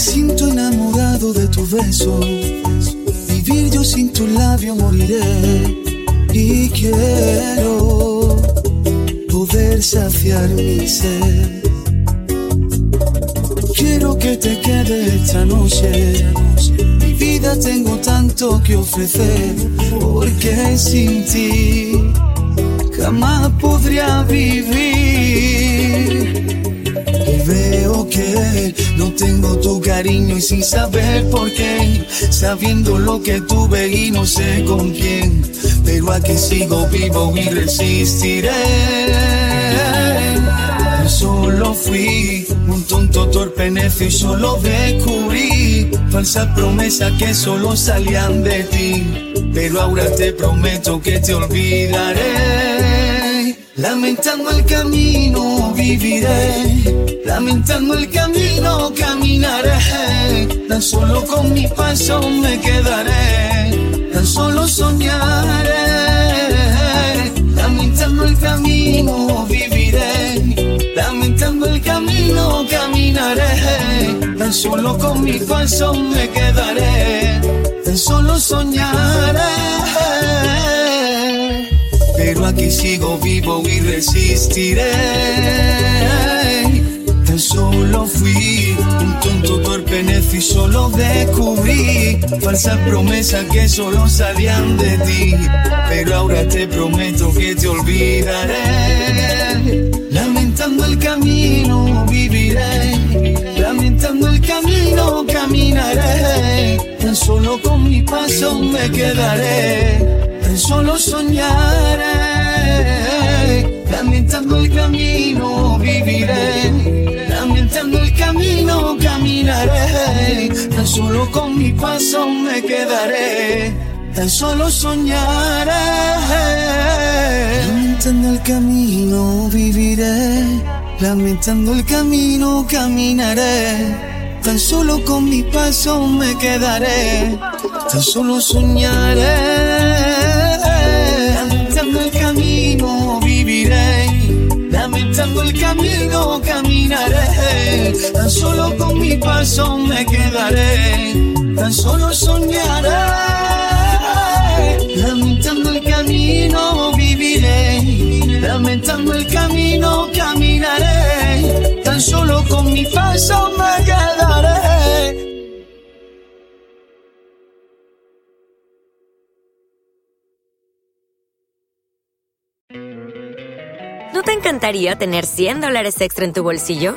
Siento enamorado de tu beso. Vivir yo sin tu labio moriré. Y quiero poder saciar mi sed. Quiero que te quede esta noche. Mi vida tengo tanto que ofrecer. Porque sin ti jamás podría vivir. Y veo que no tengo tu cariño y sin saber por qué, sabiendo lo que tuve y no sé con quién, pero aquí sigo vivo y resistiré. Solo fui un tonto torpe necio y solo descubrí falsas promesas que solo salían de ti, pero ahora te prometo que te olvidaré. Lamentando el camino viviré, lamentando el camino caminaré, tan solo con mi paso me quedaré, tan solo soñaré, lamentando el camino viviré, lamentando el camino caminaré, tan solo con mi paso me quedaré, tan solo soñaré. Pero aquí sigo vivo y resistiré. Solo descubrí falsas promesas que solo salían de ti. Pero ahora te prometo que te olvidaré. Lamentando el camino viviré, lamentando el camino caminaré. Tan solo con mi paso me quedaré tan solo soñaré, lamentando el camino viviré, caminaré, tan solo con mi paso me quedaré, tan solo soñaré, lamentando el camino viviré, lamentando el camino caminaré. Tan solo con mi paso me quedaré, tan solo soñaré. Lamentando el camino viviré, lamentando el camino caminaré. Tan solo con mi paso me quedaré, tan solo soñaré. Lamentando el camino viviré, lamentando el camino caminaré. Tan solo con mi paso me quedaré. ¿No te encantaría tener 100 dólares extra en tu bolsillo?